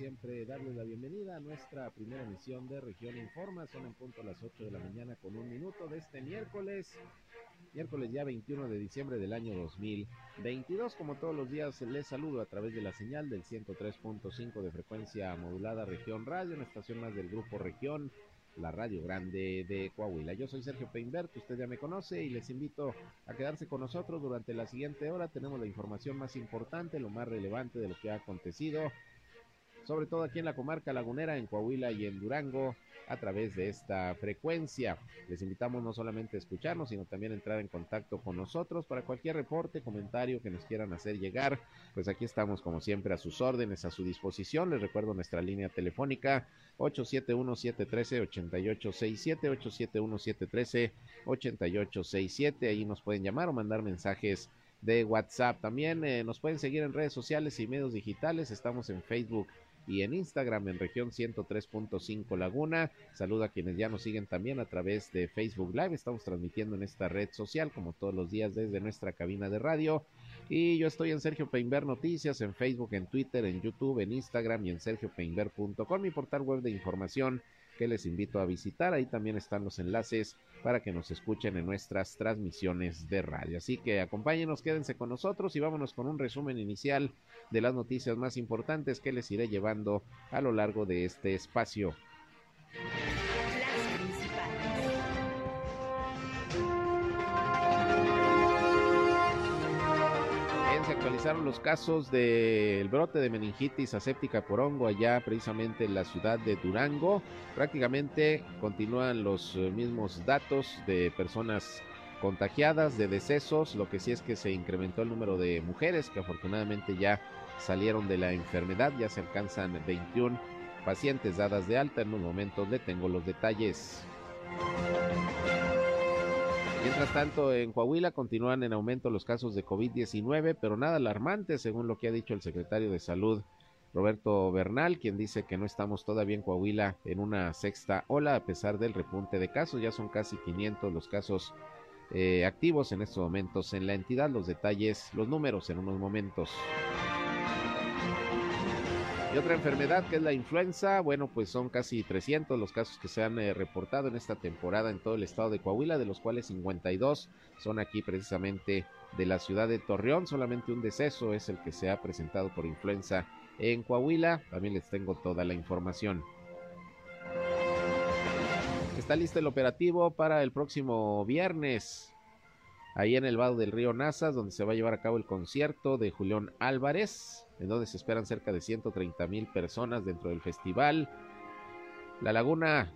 siempre, darles la bienvenida a nuestra primera emisión de Región Informa. Son en punto a las 8 de la mañana con un minuto de este miércoles, miércoles ya 21 de diciembre del año 2022. Como todos los días, les saludo a través de la señal del 103.5 de frecuencia modulada Región Radio, una estación más del Grupo Región la Radio Grande de Coahuila. Yo soy Sergio Peinbert, usted ya me conoce y les invito a quedarse con nosotros durante la siguiente hora. Tenemos la información más importante, lo más relevante de lo que ha acontecido sobre todo aquí en la comarca lagunera, en Coahuila y en Durango, a través de esta frecuencia. Les invitamos no solamente a escucharnos, sino también a entrar en contacto con nosotros para cualquier reporte, comentario que nos quieran hacer llegar. Pues aquí estamos como siempre a sus órdenes, a su disposición. Les recuerdo nuestra línea telefónica 871-713-8867, 871-713-8867. Ahí nos pueden llamar o mandar mensajes de WhatsApp. También eh, nos pueden seguir en redes sociales y medios digitales. Estamos en Facebook y en Instagram en región 103.5 Laguna. Saluda a quienes ya nos siguen también a través de Facebook Live. Estamos transmitiendo en esta red social como todos los días desde nuestra cabina de radio. Y yo estoy en Sergio Peinber Noticias, en Facebook, en Twitter, en YouTube, en Instagram y en sergiopeinber.com, mi portal web de información que les invito a visitar. Ahí también están los enlaces para que nos escuchen en nuestras transmisiones de radio. Así que acompáñenos, quédense con nosotros y vámonos con un resumen inicial de las noticias más importantes que les iré llevando a lo largo de este espacio. Actualizaron los casos del brote de meningitis aséptica por hongo allá precisamente en la ciudad de Durango. Prácticamente continúan los eh, mismos datos de personas contagiadas, de decesos. Lo que sí es que se incrementó el número de mujeres que afortunadamente ya salieron de la enfermedad. Ya se alcanzan 21 pacientes dadas de alta. En un momento le tengo los detalles. Mientras tanto, en Coahuila continúan en aumento los casos de COVID-19, pero nada alarmante, según lo que ha dicho el secretario de Salud, Roberto Bernal, quien dice que no estamos todavía en Coahuila en una sexta ola, a pesar del repunte de casos. Ya son casi 500 los casos eh, activos en estos momentos en la entidad. Los detalles, los números en unos momentos. Y otra enfermedad que es la influenza, bueno, pues son casi 300 los casos que se han eh, reportado en esta temporada en todo el estado de Coahuila, de los cuales 52 son aquí precisamente de la ciudad de Torreón. Solamente un deceso es el que se ha presentado por influenza en Coahuila. También les tengo toda la información. Está listo el operativo para el próximo viernes, ahí en el Vado del Río Nazas, donde se va a llevar a cabo el concierto de Julián Álvarez en donde se esperan cerca de 130 mil personas dentro del festival. La laguna,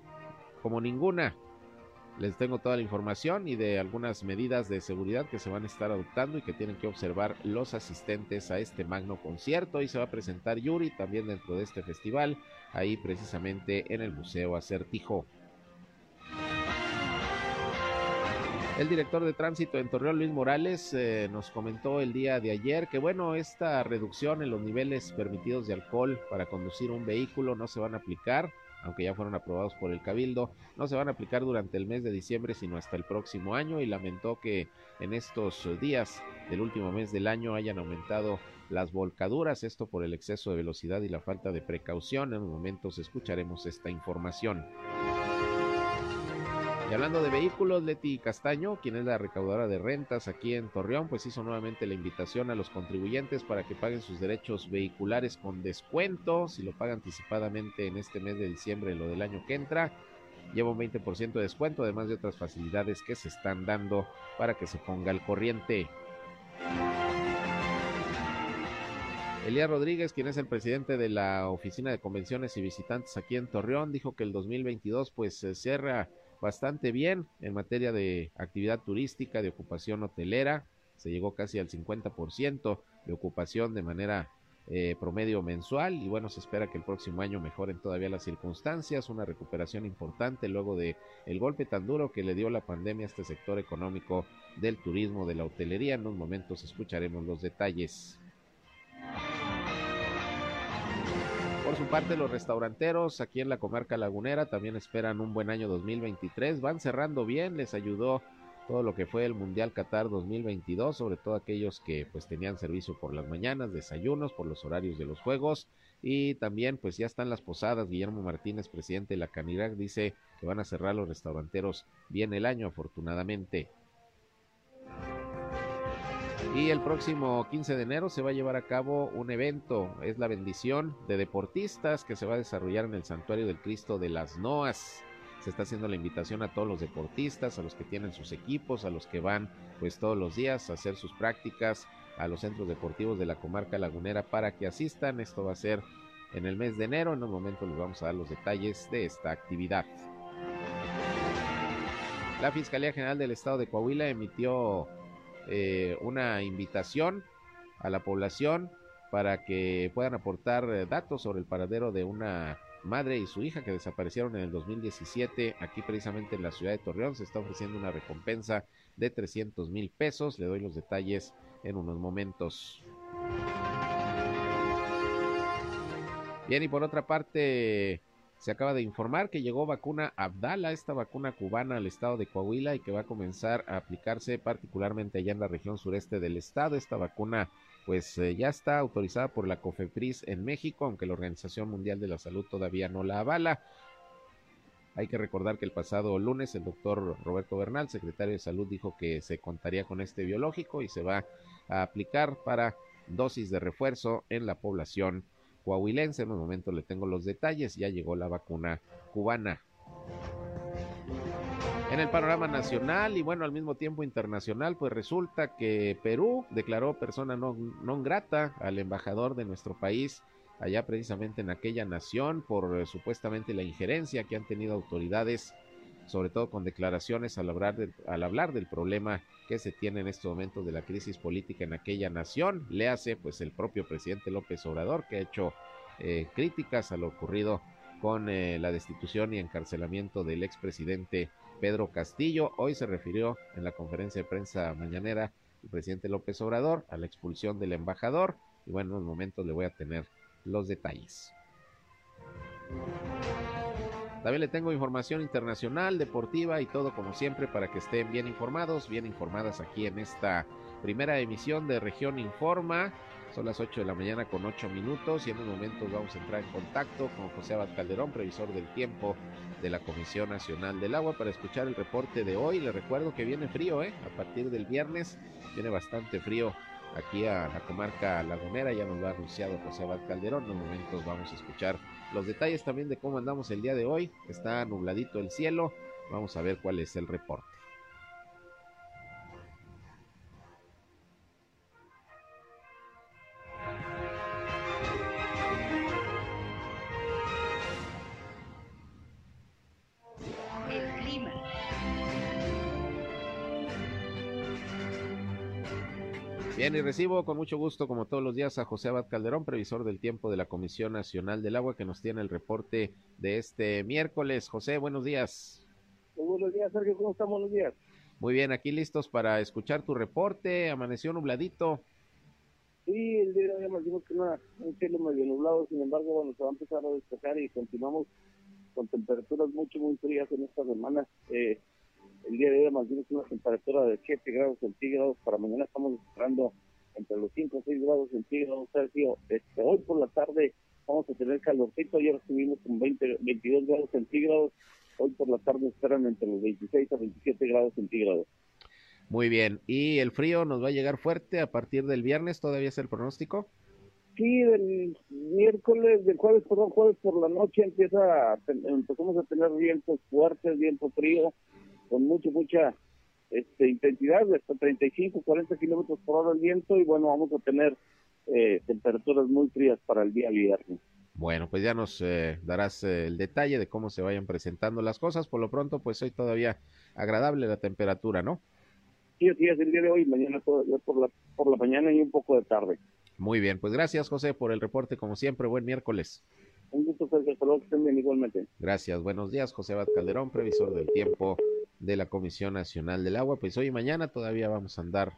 como ninguna, les tengo toda la información y de algunas medidas de seguridad que se van a estar adoptando y que tienen que observar los asistentes a este magno concierto. Y se va a presentar Yuri también dentro de este festival, ahí precisamente en el Museo Acertijo. El director de tránsito en Torreón, Luis Morales, eh, nos comentó el día de ayer que, bueno, esta reducción en los niveles permitidos de alcohol para conducir un vehículo no se van a aplicar, aunque ya fueron aprobados por el Cabildo, no se van a aplicar durante el mes de diciembre, sino hasta el próximo año, y lamentó que en estos días del último mes del año hayan aumentado las volcaduras, esto por el exceso de velocidad y la falta de precaución. En un momento escucharemos esta información. Y hablando de vehículos, Leti Castaño, quien es la recaudadora de rentas aquí en Torreón, pues hizo nuevamente la invitación a los contribuyentes para que paguen sus derechos vehiculares con descuento, si lo paga anticipadamente en este mes de diciembre, lo del año que entra. Lleva un 20% de descuento, además de otras facilidades que se están dando para que se ponga al corriente. Elías Rodríguez, quien es el presidente de la Oficina de Convenciones y Visitantes aquí en Torreón, dijo que el 2022 pues se cierra bastante bien en materia de actividad turística, de ocupación hotelera. Se llegó casi al 50% de ocupación de manera eh, promedio mensual y bueno, se espera que el próximo año mejoren todavía las circunstancias, una recuperación importante luego de el golpe tan duro que le dio la pandemia a este sector económico del turismo, de la hotelería. En unos momentos escucharemos los detalles. Por su parte, los restauranteros aquí en la comarca lagunera también esperan un buen año 2023. Van cerrando bien, les ayudó todo lo que fue el Mundial Qatar 2022, sobre todo aquellos que pues tenían servicio por las mañanas, desayunos, por los horarios de los juegos y también pues ya están las posadas. Guillermo Martínez, presidente de la Canirac, dice que van a cerrar los restauranteros bien el año, afortunadamente. Y el próximo 15 de enero se va a llevar a cabo un evento, es la bendición de deportistas que se va a desarrollar en el Santuario del Cristo de las Noas. Se está haciendo la invitación a todos los deportistas, a los que tienen sus equipos, a los que van pues todos los días a hacer sus prácticas a los centros deportivos de la comarca lagunera para que asistan. Esto va a ser en el mes de enero. En un momento les vamos a dar los detalles de esta actividad. La Fiscalía General del Estado de Coahuila emitió eh, una invitación a la población para que puedan aportar eh, datos sobre el paradero de una madre y su hija que desaparecieron en el 2017 aquí precisamente en la ciudad de Torreón. Se está ofreciendo una recompensa de 300 mil pesos. Le doy los detalles en unos momentos. Bien, y por otra parte, se acaba de informar que llegó vacuna Abdala, esta vacuna cubana al estado de Coahuila y que va a comenzar a aplicarse particularmente allá en la región sureste del estado. Esta vacuna pues eh, ya está autorizada por la COFEPRIS en México, aunque la Organización Mundial de la Salud todavía no la avala. Hay que recordar que el pasado lunes el doctor Roberto Bernal, secretario de Salud, dijo que se contaría con este biológico y se va a aplicar para dosis de refuerzo en la población coahuilense. En un momento le tengo los detalles, ya llegó la vacuna cubana. En el panorama nacional y bueno, al mismo tiempo internacional, pues resulta que Perú declaró persona no, non grata al embajador de nuestro país allá precisamente en aquella nación por eh, supuestamente la injerencia que han tenido autoridades, sobre todo con declaraciones al hablar, al hablar del problema que se tiene en este momento de la crisis política en aquella nación. Le hace pues el propio presidente López Obrador que ha hecho eh, críticas a lo ocurrido con eh, la destitución y encarcelamiento del expresidente Pedro Castillo. Hoy se refirió en la conferencia de prensa mañanera el presidente López Obrador a la expulsión del embajador y bueno, en unos momentos le voy a tener los detalles. También le tengo información internacional, deportiva y todo como siempre para que estén bien informados, bien informadas aquí en esta primera emisión de Región Informa. Son las 8 de la mañana con 8 minutos y en un momento vamos a entrar en contacto con José Abad Calderón, previsor del tiempo de la Comisión Nacional del Agua, para escuchar el reporte de hoy. Le recuerdo que viene frío, ¿eh? A partir del viernes viene bastante frío aquí a la comarca lagunera, ya nos lo ha anunciado José Abad Calderón, en unos momentos vamos a escuchar los detalles también de cómo andamos el día de hoy, está nubladito el cielo, vamos a ver cuál es el reporte. Recibo con mucho gusto, como todos los días, a José Abad Calderón, previsor del tiempo de la Comisión Nacional del Agua, que nos tiene el reporte de este miércoles. José, buenos días. Muy buenos días, Sergio, ¿cómo estamos? Buenos días. Muy bien, aquí listos para escuchar tu reporte. Amaneció nubladito. Sí, el día de hoy que una, un cielo medio nublado, sin embargo, bueno, se va a empezar a despejar y continuamos con temperaturas mucho, muy frías en esta semana. Eh, el día de hoy más bien una temperatura de 7 grados centígrados. Para mañana estamos esperando entre los 5 o 6 grados centígrados. Sergio, este, hoy por la tarde vamos a tener calorcito. Ayer estuvimos con 20, 22 grados centígrados. Hoy por la tarde esperan entre los 26 a 27 grados centígrados. Muy bien. ¿Y el frío nos va a llegar fuerte a partir del viernes? ¿Todavía es el pronóstico? Sí, del miércoles, del jueves, perdón, jueves por la noche empieza empezamos a tener vientos fuertes, viento frío con mucha, mucha este, intensidad, hasta 35, 40 kilómetros por hora el viento, y bueno, vamos a tener eh, temperaturas muy frías para el día viernes. Bueno, pues ya nos eh, darás eh, el detalle de cómo se vayan presentando las cosas. Por lo pronto, pues hoy todavía agradable la temperatura, ¿no? Sí, sí, es el día de hoy, mañana por la, por la mañana y un poco de tarde. Muy bien, pues gracias José por el reporte, como siempre, buen miércoles. Un gusto, Sergio, que estén bien igualmente. Gracias, buenos días, José Bat Calderón, previsor del tiempo de la Comisión Nacional del Agua. Pues hoy y mañana todavía vamos a andar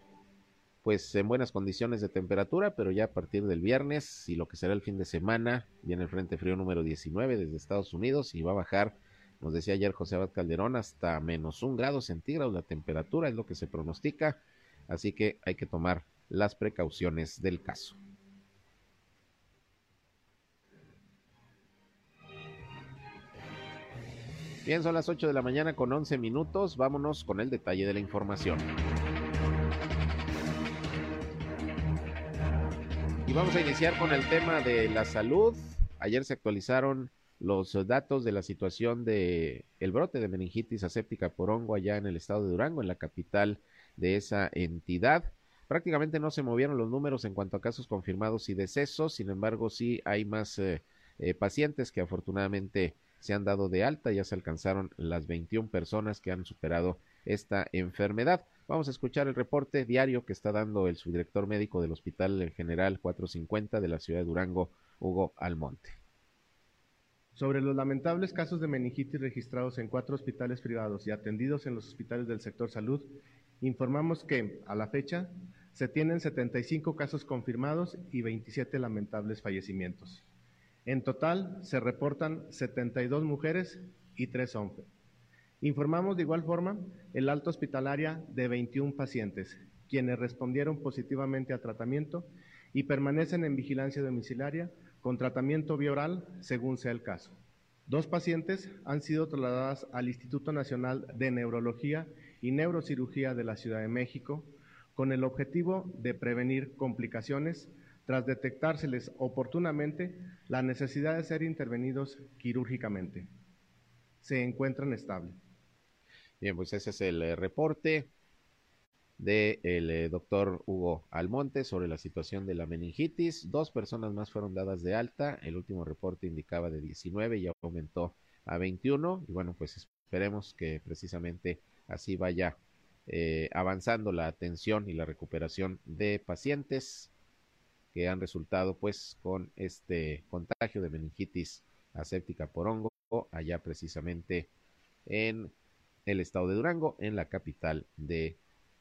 pues en buenas condiciones de temperatura, pero ya a partir del viernes y lo que será el fin de semana, viene el Frente Frío número 19 desde Estados Unidos y va a bajar nos decía ayer José Abad Calderón, hasta menos un grado centígrado la temperatura es lo que se pronostica, así que hay que tomar las precauciones del caso. Bien, son las 8 de la mañana con 11 minutos. Vámonos con el detalle de la información. Y vamos a iniciar con el tema de la salud. Ayer se actualizaron los datos de la situación de el brote de meningitis aséptica por hongo allá en el estado de Durango, en la capital de esa entidad. Prácticamente no se movieron los números en cuanto a casos confirmados y decesos, sin embargo sí hay más eh, eh, pacientes que afortunadamente se han dado de alta, ya se alcanzaron las 21 personas que han superado esta enfermedad. Vamos a escuchar el reporte diario que está dando el subdirector médico del Hospital General 450 de la ciudad de Durango, Hugo Almonte. Sobre los lamentables casos de meningitis registrados en cuatro hospitales privados y atendidos en los hospitales del sector salud, informamos que, a la fecha, se tienen 75 casos confirmados y 27 lamentables fallecimientos. En total, se reportan 72 mujeres y 3 hombres. Informamos de igual forma el alto hospitalaria de 21 pacientes, quienes respondieron positivamente al tratamiento y permanecen en vigilancia domiciliaria con tratamiento bioral según sea el caso. Dos pacientes han sido trasladadas al Instituto Nacional de Neurología y Neurocirugía de la Ciudad de México con el objetivo de prevenir complicaciones tras detectárseles oportunamente la necesidad de ser intervenidos quirúrgicamente. Se encuentran estables. Bien, pues ese es el eh, reporte del de eh, doctor Hugo Almonte sobre la situación de la meningitis. Dos personas más fueron dadas de alta. El último reporte indicaba de 19 y aumentó a 21. Y bueno, pues esperemos que precisamente así vaya eh, avanzando la atención y la recuperación de pacientes que han resultado pues con este contagio de meningitis aséptica por hongo allá precisamente en el estado de Durango, en la capital de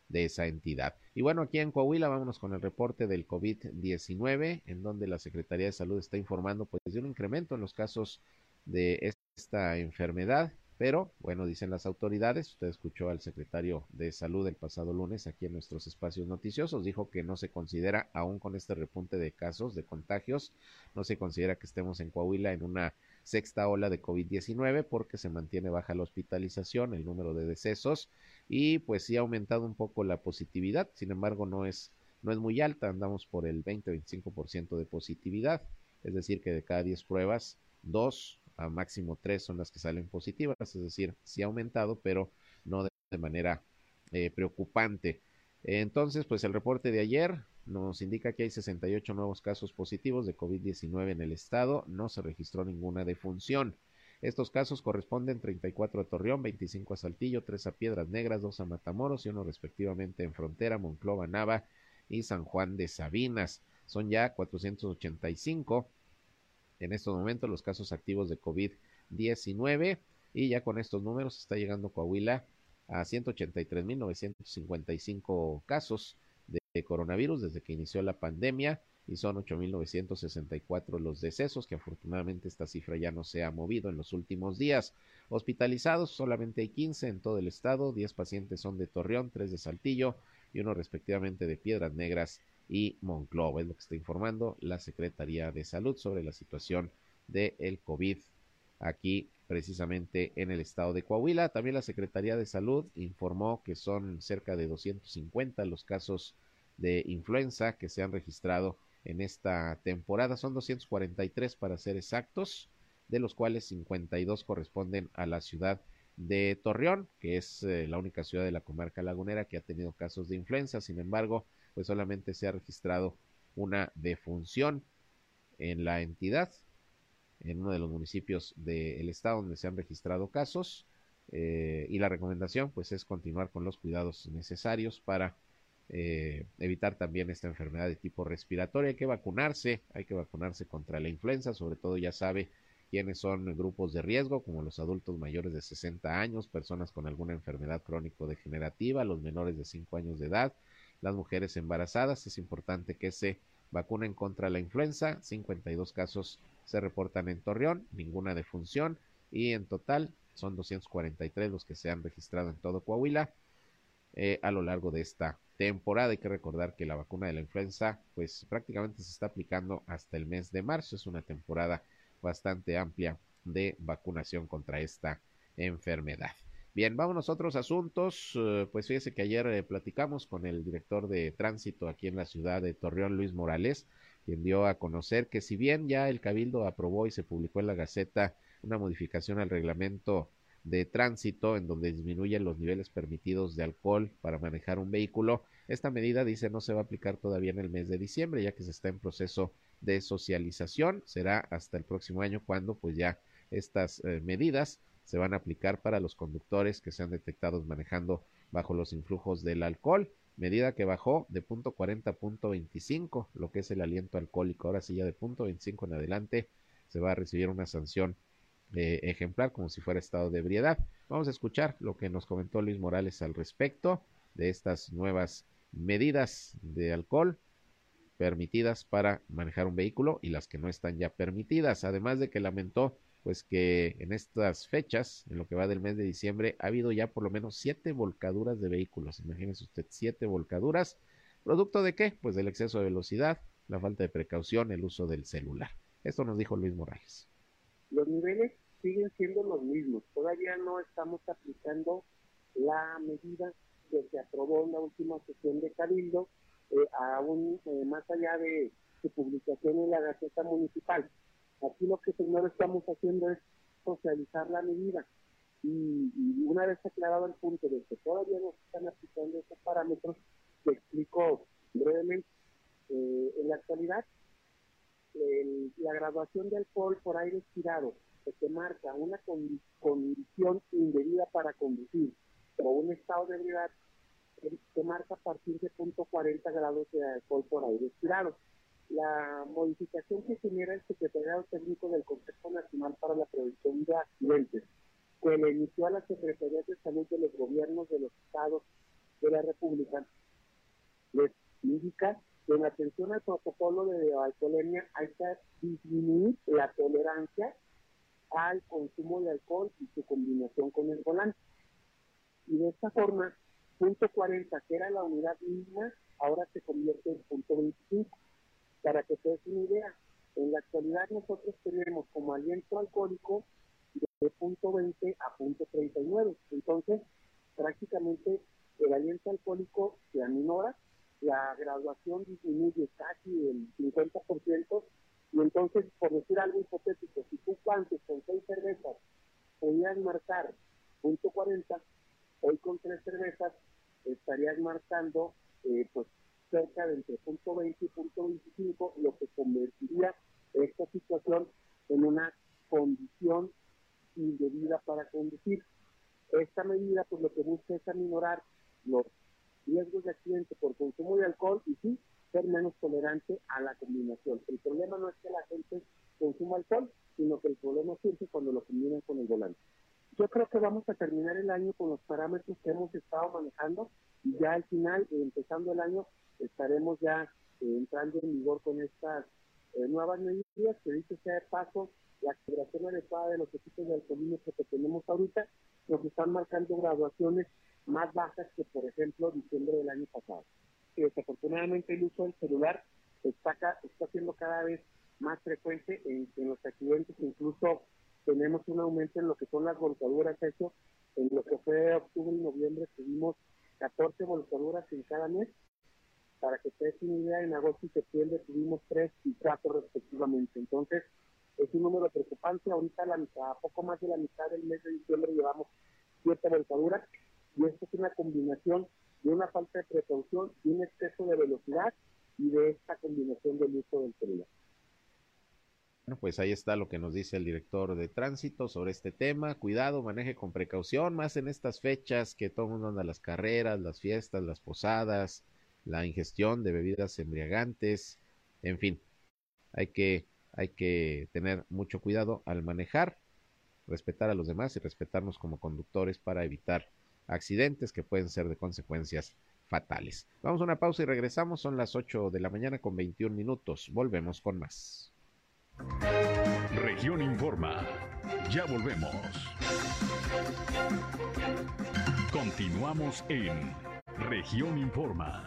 de esa entidad. Y bueno, aquí en Coahuila vámonos con el reporte del COVID-19, en donde la Secretaría de Salud está informando pues de un incremento en los casos de esta enfermedad, pero bueno, dicen las autoridades, usted escuchó al secretario de Salud el pasado lunes aquí en nuestros espacios noticiosos, dijo que no se considera, aún con este repunte de casos, de contagios, no se considera que estemos en Coahuila en una sexta ola de COVID-19 porque se mantiene baja la hospitalización, el número de decesos y pues sí ha aumentado un poco la positividad, sin embargo no es, no es muy alta, andamos por el 20-25% de positividad, es decir que de cada 10 pruebas, dos a máximo tres son las que salen positivas, es decir, sí ha aumentado, pero no de, manera eh, preocupante. Entonces, pues el reporte de ayer nos indica que hay 68 nuevos casos positivos de COVID-19 en el estado, no se registró ninguna defunción. Estos casos corresponden 34 a Torreón, 25 a Saltillo, 3 a Piedras Negras, 2 a Matamoros y uno respectivamente en Frontera, Monclova, Nava y San Juan de Sabinas. Son ya 485 en estos momentos los casos activos de COVID-19 y ya con estos números está llegando Coahuila a 183.955 casos de coronavirus desde que inició la pandemia y son 8.964 los decesos, que afortunadamente esta cifra ya no se ha movido en los últimos días. Hospitalizados solamente hay 15 en todo el estado, 10 pacientes son de Torreón, 3 de Saltillo y uno respectivamente de Piedras Negras y Monclova. Es lo que está informando la Secretaría de Salud sobre la situación del el COVID aquí precisamente en el estado de Coahuila. También la Secretaría de Salud informó que son cerca de 250 los casos de influenza que se han registrado en esta temporada. Son 243 para ser exactos, de los cuales 52 corresponden a la ciudad de Torreón, que es eh, la única ciudad de la comarca lagunera que ha tenido casos de influenza. Sin embargo, pues solamente se ha registrado una defunción en la entidad, en uno de los municipios del estado donde se han registrado casos. Eh, y la recomendación pues es continuar con los cuidados necesarios para eh, evitar también esta enfermedad de tipo respiratorio. Hay que vacunarse, hay que vacunarse contra la influenza, sobre todo ya sabe quiénes son grupos de riesgo, como los adultos mayores de 60 años, personas con alguna enfermedad crónico-degenerativa, los menores de 5 años de edad, las mujeres embarazadas. Es importante que se vacunen contra la influenza. 52 casos se reportan en Torreón, ninguna defunción y en total son 243 los que se han registrado en todo Coahuila eh, a lo largo de esta temporada. Hay que recordar que la vacuna de la influenza, pues prácticamente se está aplicando hasta el mes de marzo. Es una temporada bastante amplia de vacunación contra esta enfermedad. Bien, vamos a otros asuntos. Eh, pues fíjese que ayer eh, platicamos con el director de tránsito aquí en la ciudad de Torreón, Luis Morales, quien dio a conocer que si bien ya el Cabildo aprobó y se publicó en la Gaceta una modificación al reglamento de tránsito en donde disminuyen los niveles permitidos de alcohol para manejar un vehículo. Esta medida dice no se va a aplicar todavía en el mes de diciembre ya que se está en proceso de socialización. Será hasta el próximo año cuando pues ya estas eh, medidas se van a aplicar para los conductores que sean detectados manejando bajo los influjos del alcohol, medida que bajó de punto 40 a punto 25, lo que es el aliento alcohólico. Ahora sí ya de punto 25 en adelante se va a recibir una sanción ejemplar como si fuera estado de ebriedad. Vamos a escuchar lo que nos comentó Luis Morales al respecto de estas nuevas medidas de alcohol permitidas para manejar un vehículo y las que no están ya permitidas. Además de que lamentó pues que en estas fechas, en lo que va del mes de diciembre, ha habido ya por lo menos siete volcaduras de vehículos. Imagínese usted, siete volcaduras. ¿Producto de qué? Pues del exceso de velocidad, la falta de precaución, el uso del celular. Esto nos dijo Luis Morales. Los niveles siguen siendo los mismos. Todavía no estamos aplicando la medida que se aprobó en la última sesión de Cabildo, eh, aún eh, más allá de su publicación en la Gaceta Municipal. Aquí lo que señor estamos haciendo es socializar la medida. Y, una vez aclarado el punto de que todavía no se están aplicando esos parámetros, te explico brevemente. Eh, en la actualidad, la graduación de alcohol por aire expirado que te marca una condición indebida para conducir o un estado de ebriedad te marca a partir de punto 40 grados de alcohol por aire expirado. La modificación que genera el secretario técnico del Consejo Nacional para la Prevención de Accidentes, que le inició a la Secretaría de Salud de los gobiernos de los estados de la República, les indica que en atención al protocolo de alcoholemia hay que disminuir la tolerancia al consumo de alcohol y su combinación con el volante. Y de esta forma, punto 40, que era la unidad mínima, ahora se convierte en punto 25. Para que te des una idea, en la actualidad nosotros tenemos como aliento alcohólico de punto 20 a punto 39. Entonces, prácticamente el aliento alcohólico se aminora, la graduación disminuye casi el 50%, y entonces, por decir algo hipotético, si tú antes con seis cervezas podías marcar punto 40, hoy con tres cervezas estarías marcando eh, pues cerca de entre punto 20 y punto 25, lo que convertiría esta situación en una condición indebida para conducir. Esta medida pues lo que busca es aminorar los riesgos de accidente por consumo de alcohol y sí, ser menos tolerante a la combinación. El problema no es que la gente consuma alcohol, sino que el problema surge cuando lo combinan con el volante. Yo creo que vamos a terminar el año con los parámetros que hemos estado manejando y ya al final, empezando el año, estaremos ya eh, entrando en vigor con estas eh, nuevas medidas que dice sea de paso la activación adecuada de los equipos de alcoholímetro que tenemos ahorita nos están marcando graduaciones más bajas que por ejemplo diciembre del año pasado. Que desafortunadamente el uso del celular está, está siendo cada vez más frecuente en, los accidentes, incluso tenemos un aumento en lo que son las volcaduras, eso en lo que fue octubre y noviembre tuvimos 14 volcaduras en cada mes, para que se den una idea, en agosto y septiembre tuvimos 3 y 4 respectivamente, entonces es un número preocupante, ahorita la mitad, poco más de la mitad del mes de diciembre llevamos 7 volcaduras, y esto es una combinación de una falta de precaución, de un exceso de velocidad y de esta combinación del uso del celular. Bueno, pues ahí está lo que nos dice el director de tránsito sobre este tema. Cuidado, maneje con precaución, más en estas fechas que todo el mundo anda a las carreras, las fiestas, las posadas, la ingestión de bebidas embriagantes, en fin, hay que, hay que tener mucho cuidado al manejar, respetar a los demás y respetarnos como conductores para evitar accidentes que pueden ser de consecuencias fatales. Vamos a una pausa y regresamos. Son las 8 de la mañana con 21 minutos. Volvemos con más. Región Informa. Ya volvemos. Continuamos en Región Informa.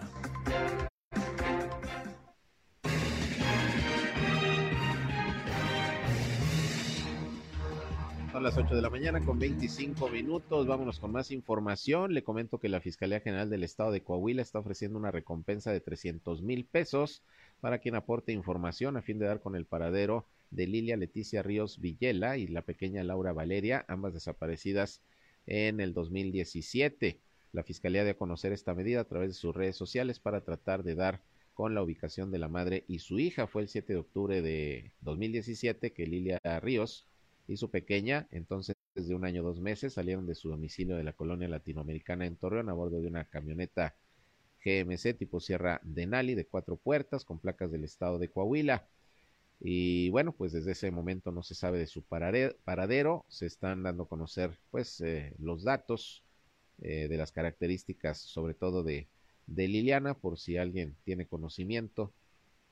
Son las 8 de la mañana con 25 minutos. Vámonos con más información. Le comento que la Fiscalía General del Estado de Coahuila está ofreciendo una recompensa de 300 mil pesos para quien aporte información a fin de dar con el paradero de Lilia Leticia Ríos Villela y la pequeña Laura Valeria, ambas desaparecidas en el 2017. La Fiscalía dio a conocer esta medida a través de sus redes sociales para tratar de dar con la ubicación de la madre y su hija. Fue el 7 de octubre de 2017 que Lilia Ríos y su pequeña, entonces de un año dos meses, salieron de su domicilio de la colonia latinoamericana en Torreón a bordo de una camioneta GMC tipo Sierra Denali de cuatro puertas con placas del estado de Coahuila. Y bueno, pues desde ese momento no se sabe de su paradero, se están dando a conocer pues eh, los datos eh, de las características, sobre todo de, de, Liliana, por si alguien tiene conocimiento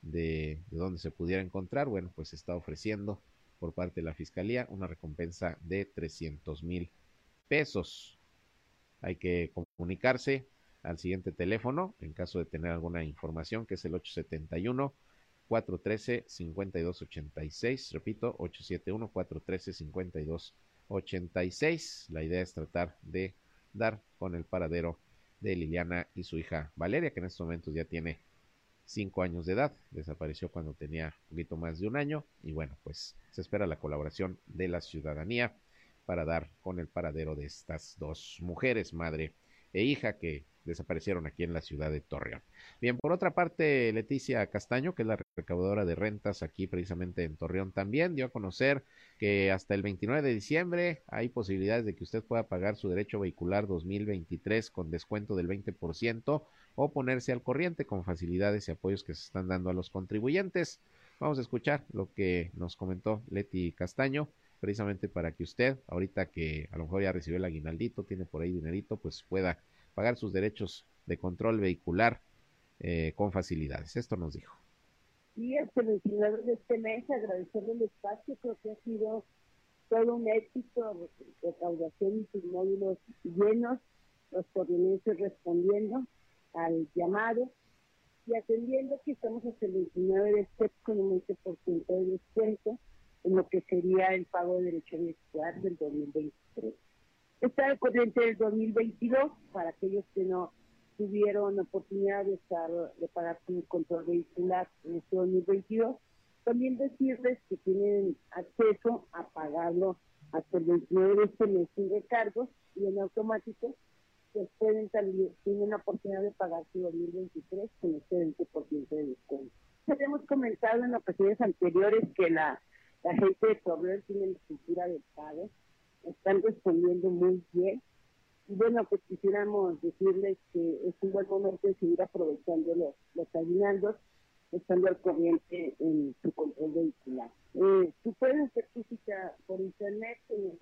de, de dónde se pudiera encontrar, bueno, pues está ofreciendo por parte de la Fiscalía una recompensa de 300 mil pesos. Hay que comunicarse al siguiente teléfono en caso de tener alguna información, que es el 871 413 5286, repito, 871 413 5286. La idea es tratar de dar con el paradero de Liliana y su hija Valeria, que en estos momentos ya tiene cinco años de edad, desapareció cuando tenía un poquito más de un año y bueno, pues se espera la colaboración de la ciudadanía para dar con el paradero de estas dos mujeres, madre e hija, que desaparecieron aquí en la ciudad de Torreón. Bien, por otra parte, Leticia Castaño, que es la recaudadora de rentas aquí precisamente en Torreón también, dio a conocer que hasta el 29 de diciembre hay posibilidades de que usted pueda pagar su derecho vehicular 2023 con descuento del 20% o ponerse al corriente con facilidades y apoyos que se están dando a los contribuyentes. Vamos a escuchar lo que nos comentó Leti Castaño precisamente para que usted, ahorita que a lo mejor ya recibió el aguinaldito, tiene por ahí dinerito, pues pueda pagar sus derechos de control vehicular eh, con facilidades. Esto nos dijo. El 29 de este mes, agradecerle el espacio, creo que ha sido todo un éxito, recaudación y sus módulos llenos, los corrientes respondiendo al llamado y atendiendo que estamos hasta el 29 de este con un 20% de descuento en lo que sería el pago de derecho a vehicular del 2023 está el corriente del 2022 para aquellos que no tuvieron oportunidad de estar de pagar su control vehicular en este 2022. También decirles que tienen acceso a pagarlo hasta el 29 de este mes sin recargos y en automático pues pueden también tienen la oportunidad de pagar su 2023 con este 20% de descuento. Hemos comentado en ocasiones anteriores que la, la gente de Torreón tiene la estructura de pago están respondiendo muy bien. Y bueno, pues quisiéramos decirles que es un buen momento de seguir aprovechando los, los aguinaldos, estando al corriente en su control vehicular. Eh, tú puedes hacer tu cita por internet en el.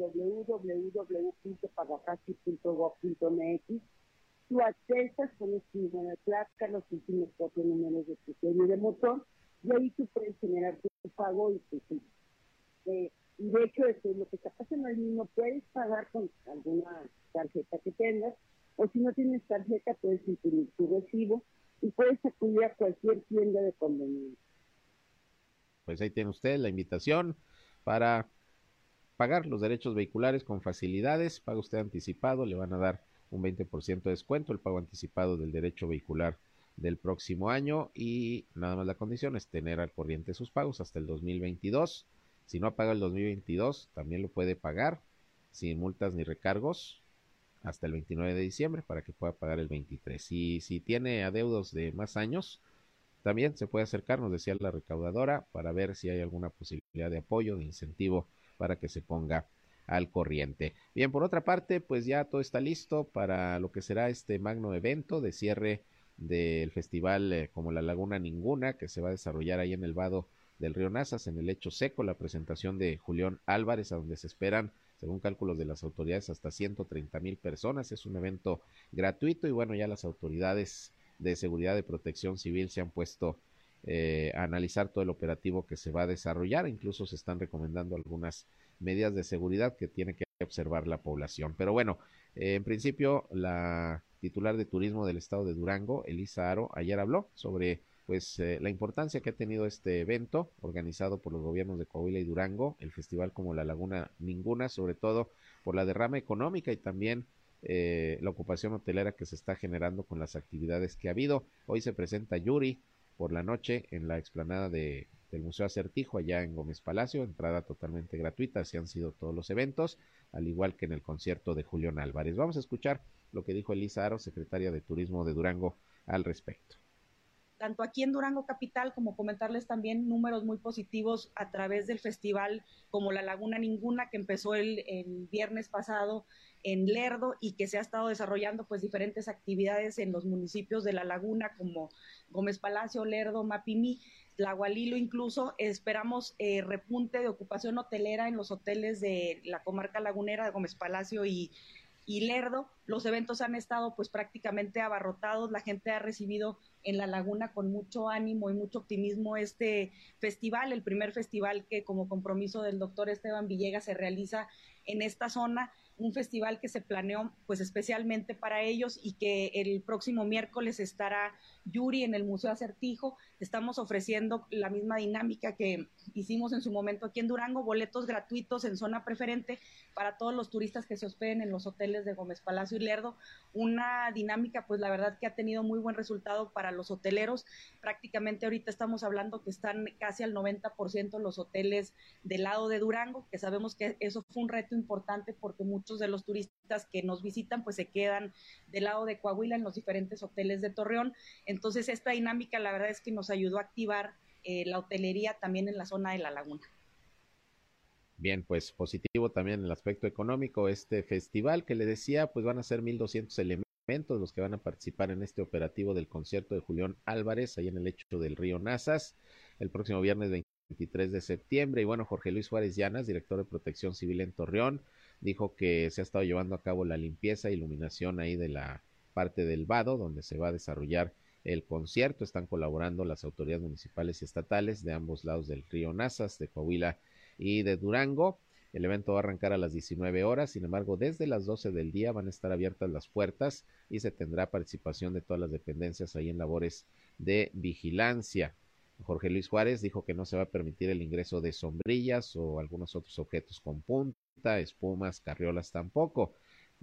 Tú accesas, pones tu número de placa, los últimos cuatro números de tu serie de motor, y ahí tú puedes generar tu pago y tu. Eh, y de hecho, es lo que está pasando ahí mismo, puedes pagar con alguna tarjeta que tengas, o si no tienes tarjeta, puedes imprimir tu recibo y puedes acudir a cualquier tienda de conveniencia. Pues ahí tiene usted la invitación para pagar los derechos vehiculares con facilidades. Paga usted anticipado, le van a dar un 20% de descuento, el pago anticipado del derecho vehicular del próximo año y nada más la condición es tener al corriente sus pagos hasta el 2022 si no paga el 2022, también lo puede pagar sin multas ni recargos hasta el 29 de diciembre para que pueda pagar el 23. Y si tiene adeudos de más años, también se puede acercar, nos decía la recaudadora, para ver si hay alguna posibilidad de apoyo, de incentivo para que se ponga al corriente. Bien, por otra parte, pues ya todo está listo para lo que será este magno evento de cierre del festival eh, como la Laguna Ninguna, que se va a desarrollar ahí en el Vado del río Nazas en el hecho seco, la presentación de Julián Álvarez, a donde se esperan, según cálculos de las autoridades, hasta 130 mil personas. Es un evento gratuito y bueno, ya las autoridades de seguridad de protección civil se han puesto eh, analizar todo el operativo que se va a desarrollar. Incluso se están recomendando algunas medidas de seguridad que tiene que observar la población. Pero bueno, en principio la titular de turismo del estado de Durango, Elisa Aro, ayer habló sobre pues eh, la importancia que ha tenido este evento organizado por los gobiernos de Coahuila y Durango, el festival como la Laguna Ninguna, sobre todo por la derrama económica y también eh, la ocupación hotelera que se está generando con las actividades que ha habido. Hoy se presenta Yuri por la noche en la explanada de, del Museo Acertijo allá en Gómez Palacio, entrada totalmente gratuita, así han sido todos los eventos, al igual que en el concierto de Julián Álvarez. Vamos a escuchar lo que dijo Elisa Aro, secretaria de Turismo de Durango, al respecto tanto aquí en Durango Capital como comentarles también números muy positivos a través del festival como La Laguna Ninguna que empezó el, viernes pasado en Lerdo y que se ha estado desarrollando pues diferentes actividades en los municipios de La Laguna como Gómez Palacio, Lerdo, Mapimí, Tlahualilo incluso. Esperamos eh, repunte de ocupación hotelera en los hoteles de la comarca lagunera de Gómez Palacio y, y Lerdo. Los eventos han estado pues prácticamente abarrotados, la gente ha recibido en la laguna con mucho ánimo y mucho optimismo este festival, el primer festival que como compromiso del doctor Esteban Villegas se realiza en esta zona un festival que se planeó pues especialmente para ellos y que el próximo miércoles estará Yuri en el Museo Acertijo. Estamos ofreciendo la misma dinámica que hicimos en su momento aquí en Durango, boletos gratuitos en zona preferente para todos los turistas que se hospeden en los hoteles de Gómez Palacio y Lerdo. Una dinámica pues la verdad que ha tenido muy buen resultado para los hoteleros. Prácticamente ahorita estamos hablando que están casi al 90% los hoteles del lado de Durango, que sabemos que eso fue un reto importante porque muchos de los turistas que nos visitan pues se quedan del lado de Coahuila en los diferentes hoteles de Torreón. Entonces esta dinámica la verdad es que nos ayudó a activar eh, la hotelería también en la zona de la laguna. Bien, pues positivo también el aspecto económico este festival que le decía, pues van a ser 1200 elementos los que van a participar en este operativo del concierto de Julián Álvarez ahí en el lecho del río Nazas el próximo viernes 23 de septiembre y bueno, Jorge Luis Juárez Llanas, director de Protección Civil en Torreón, dijo que se ha estado llevando a cabo la limpieza e iluminación ahí de la parte del vado donde se va a desarrollar el concierto. Están colaborando las autoridades municipales y estatales de ambos lados del río Nazas, de Coahuila y de Durango. El evento va a arrancar a las 19 horas, sin embargo, desde las 12 del día van a estar abiertas las puertas y se tendrá participación de todas las dependencias ahí en labores de vigilancia. Jorge Luis Juárez dijo que no se va a permitir el ingreso de sombrillas o algunos otros objetos con punta, espumas, carriolas tampoco.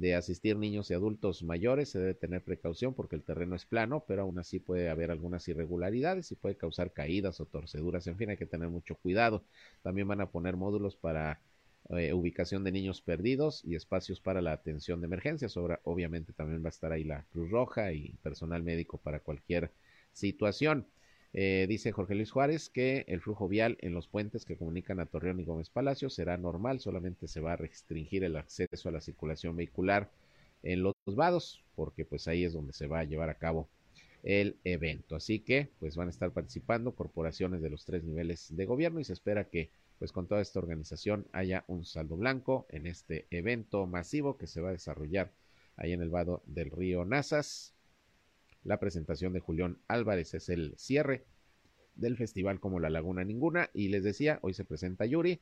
De asistir niños y adultos mayores se debe tener precaución porque el terreno es plano, pero aún así puede haber algunas irregularidades y puede causar caídas o torceduras. En fin, hay que tener mucho cuidado. También van a poner módulos para eh, ubicación de niños perdidos y espacios para la atención de emergencias. obviamente también va a estar ahí la Cruz Roja y personal médico para cualquier situación. Eh, dice Jorge Luis Juárez que el flujo vial en los puentes que comunican a Torreón y Gómez Palacio será normal, solamente se va a restringir el acceso a la circulación vehicular en los vados, porque pues ahí es donde se va a llevar a cabo el evento. Así que pues van a estar participando corporaciones de los tres niveles de gobierno y se espera que pues con toda esta organización haya un saldo blanco en este evento masivo que se va a desarrollar ahí en el vado del río Nazas la presentación de Julián Álvarez es el cierre del festival como La Laguna Ninguna. Y les decía, hoy se presenta Yuri,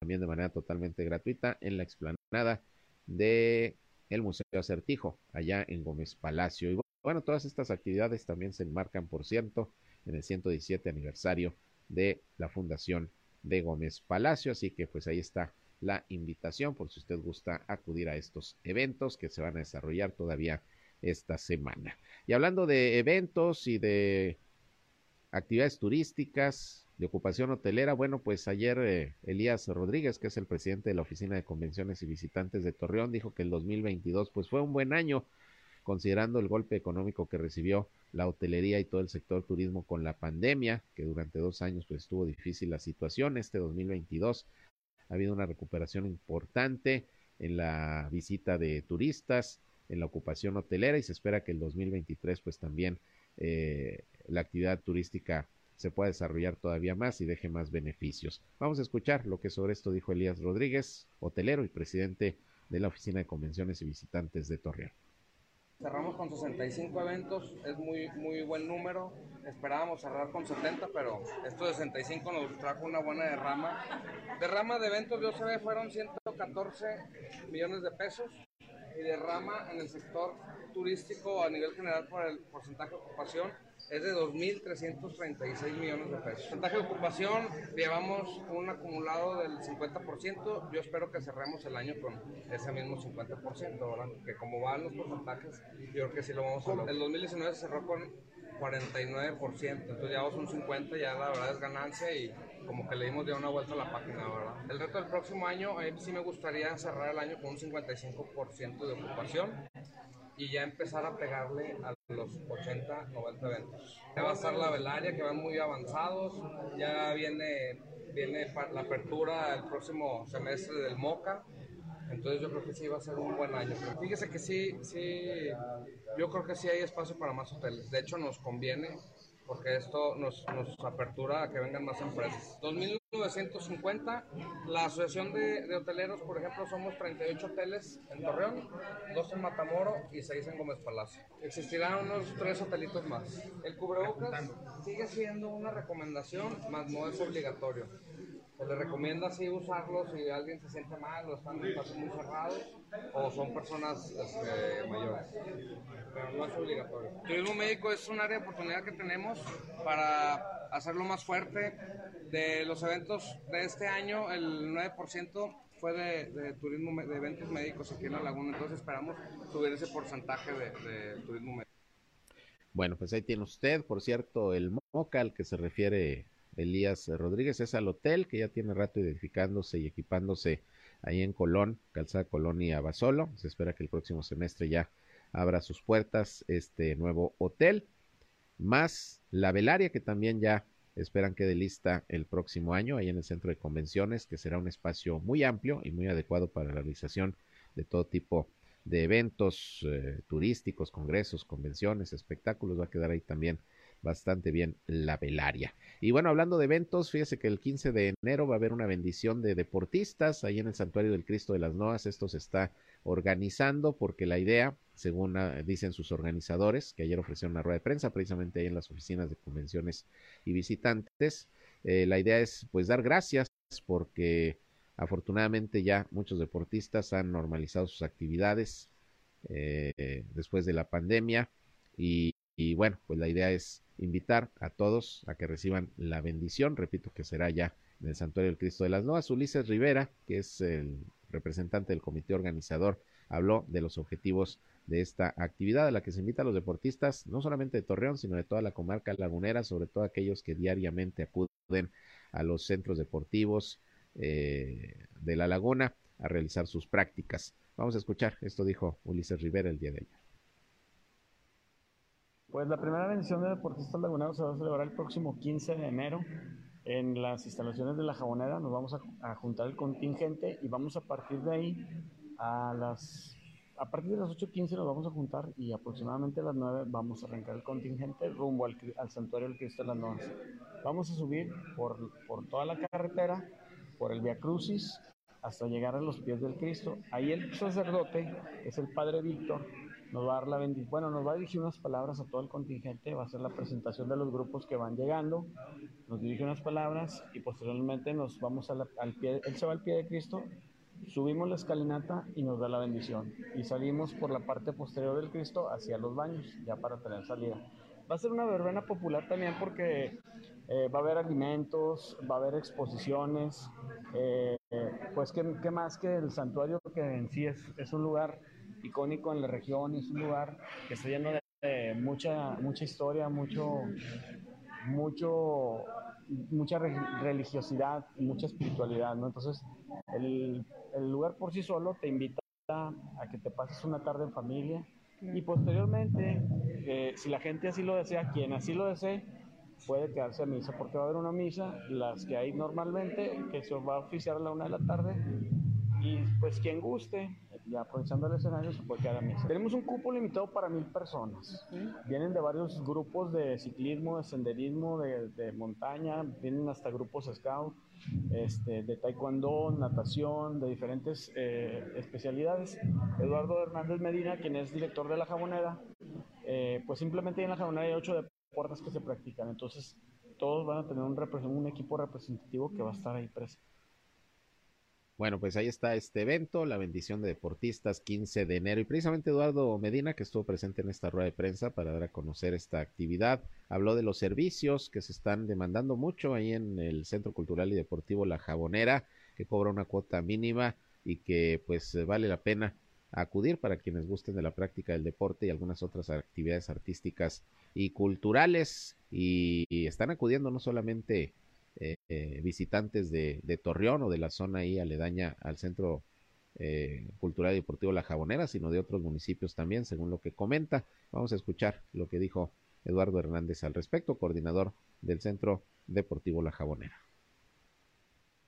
también de manera totalmente gratuita, en la explanada de el Museo Acertijo, allá en Gómez Palacio. Y bueno, todas estas actividades también se enmarcan, por cierto, en el 117 aniversario de la Fundación de Gómez Palacio. Así que pues ahí está la invitación por si usted gusta acudir a estos eventos que se van a desarrollar todavía esta semana. Y hablando de eventos y de actividades turísticas, de ocupación hotelera, bueno, pues ayer eh, Elías Rodríguez, que es el presidente de la Oficina de Convenciones y Visitantes de Torreón, dijo que el 2022 pues fue un buen año considerando el golpe económico que recibió la hotelería y todo el sector turismo con la pandemia, que durante dos años pues estuvo difícil la situación. Este 2022 ha habido una recuperación importante en la visita de turistas, en la ocupación hotelera y se espera que el 2023 pues también eh, la actividad turística se pueda desarrollar todavía más y deje más beneficios. Vamos a escuchar lo que sobre esto dijo Elías Rodríguez, hotelero y presidente de la Oficina de Convenciones y Visitantes de Torreón. Cerramos con 65 eventos, es muy, muy buen número. Esperábamos cerrar con 70, pero estos 65 nos trajo una buena derrama. Derrama de eventos de OCB fueron 114 millones de pesos y derrama en el sector turístico a nivel general por el porcentaje de ocupación es de 2.336 millones de pesos. Porcentaje de ocupación, llevamos un acumulado del 50%. Yo espero que cerremos el año con ese mismo 50%, ¿verdad? Que como van los porcentajes, yo creo que sí lo vamos a lograr. El 2019 se cerró con 49%, entonces ya vamos un 50%, ya la verdad es ganancia y como que le dimos ya una vuelta a la página, ¿verdad? El reto del próximo año, a sí me gustaría cerrar el año con un 55% de ocupación y ya empezar a pegarle a los 80, 90 eventos. Ya va a estar la velaria, que van muy avanzados, ya viene, viene la apertura el próximo semestre del MOCA, entonces yo creo que sí va a ser un buen año. Pero fíjese que sí, sí, yo creo que sí hay espacio para más hoteles. De hecho nos conviene porque esto nos, nos apertura a que vengan más empresas. 2950, la Asociación de, de, Hoteleros, por ejemplo, somos 38 hoteles en Torreón, 2 en Matamoro y 6 en Gómez Palacio. Existirán unos 3 hotelitos más. El cubrebocas sigue siendo una recomendación, más no es obligatorio. Se le recomienda así usarlo si alguien se siente mal o están en espacios muy cerrados o son personas este, mayores. Pero no es obligatorio. Turismo médico es un área de oportunidad que tenemos para hacerlo más fuerte. De los eventos de este año, el 9% fue de, de, turismo de eventos médicos aquí en la laguna, entonces esperamos subir ese porcentaje de, de turismo médico. Bueno, pues ahí tiene usted, por cierto, el MOCA al que se refiere Elías Rodríguez es al hotel que ya tiene rato identificándose y equipándose ahí en Colón, Calzada Colón y Abasolo. Se espera que el próximo semestre ya abra sus puertas este nuevo hotel, más la velaria que también ya esperan que de lista el próximo año ahí en el centro de convenciones, que será un espacio muy amplio y muy adecuado para la realización de todo tipo de eventos eh, turísticos, congresos, convenciones, espectáculos. Va a quedar ahí también bastante bien la velaria. Y bueno, hablando de eventos, fíjese que el 15 de enero va a haber una bendición de deportistas ahí en el Santuario del Cristo de las Noas. Esto se está organizando porque la idea, según ah, dicen sus organizadores, que ayer ofrecieron una rueda de prensa precisamente ahí en las oficinas de convenciones y visitantes, eh, la idea es pues dar gracias porque afortunadamente ya muchos deportistas han normalizado sus actividades eh, después de la pandemia y, y bueno, pues la idea es invitar a todos a que reciban la bendición, repito que será ya en el Santuario del Cristo de las Noas. Ulises Rivera, que es el representante del comité organizador, habló de los objetivos de esta actividad a la que se invita a los deportistas, no solamente de Torreón, sino de toda la comarca lagunera, sobre todo aquellos que diariamente acuden a los centros deportivos eh, de la laguna a realizar sus prácticas. Vamos a escuchar, esto dijo Ulises Rivera el día de ayer. Pues la primera bendición de deportistas laguneros se va a celebrar el próximo 15 de enero en las instalaciones de la Jabonera. Nos vamos a, a, juntar el contingente y vamos a partir de ahí a las a partir de las 8.15 nos vamos a juntar y aproximadamente a las 9 vamos a arrancar el contingente rumbo al, al santuario del Cristo de las Noas. Vamos a subir por, por toda la carretera, por el Via Crucis, hasta llegar a los pies del Cristo. Ahí el sacerdote, es el Padre Víctor, nos va a dar la bendición, bueno, nos va a dirigir unas palabras a todo el contingente, va a hacer la presentación de los grupos que van llegando, nos dirige unas palabras y posteriormente nos vamos al pie, él se va al pie de Cristo, subimos la escalinata y nos da la bendición y salimos por la parte posterior del Cristo hacia los baños, ya para tener salida. Va a ser una verbena popular también porque eh, va a haber alimentos, va a haber exposiciones, eh, pues ¿qué, ¿qué, más que el santuario que en sí es, es un lugar icónico en la región, es un lugar que está lleno de mucha, mucha historia, mucho, mucho, mucha religiosidad y mucha espiritualidad, ¿no? Entonces, el, el, lugar por sí solo te invita a que te pases una tarde en familia y posteriormente, eh, si la gente así lo desea, quien así lo desee, puede quedarse a misa, porque va a haber una misa, las que hay normalmente, que se va a oficiar a la una de la tarde, y pues quien guste, ya aprovechando el escenario se puede quedar a mesa. Tenemos un cupo limitado para mil personas. Vienen de varios grupos de ciclismo, de senderismo, de, de montaña, vienen hasta grupos scout, este, de taekwondo, natación, de diferentes eh, especialidades. Eduardo Hernández Medina, quien es director de la jabonera, eh, pues simplemente en la jabonera hay ocho deportes que se practican, entonces todos van a tener un, un equipo representativo que va a estar ahí presente. Bueno, pues ahí está este evento, la bendición de deportistas, 15 de enero. Y precisamente Eduardo Medina, que estuvo presente en esta rueda de prensa para dar a conocer esta actividad, habló de los servicios que se están demandando mucho ahí en el Centro Cultural y Deportivo La Jabonera, que cobra una cuota mínima y que pues vale la pena acudir para quienes gusten de la práctica del deporte y algunas otras actividades artísticas y culturales. Y, y están acudiendo no solamente eh, eh, visitantes de, Torreón o de la zona ahí aledaña al Centro eh, Cultural y Deportivo La Jabonera, sino de otros municipios también, según lo que comenta. Vamos a escuchar lo que dijo Eduardo Hernández al respecto, coordinador del Centro Deportivo La Jabonera.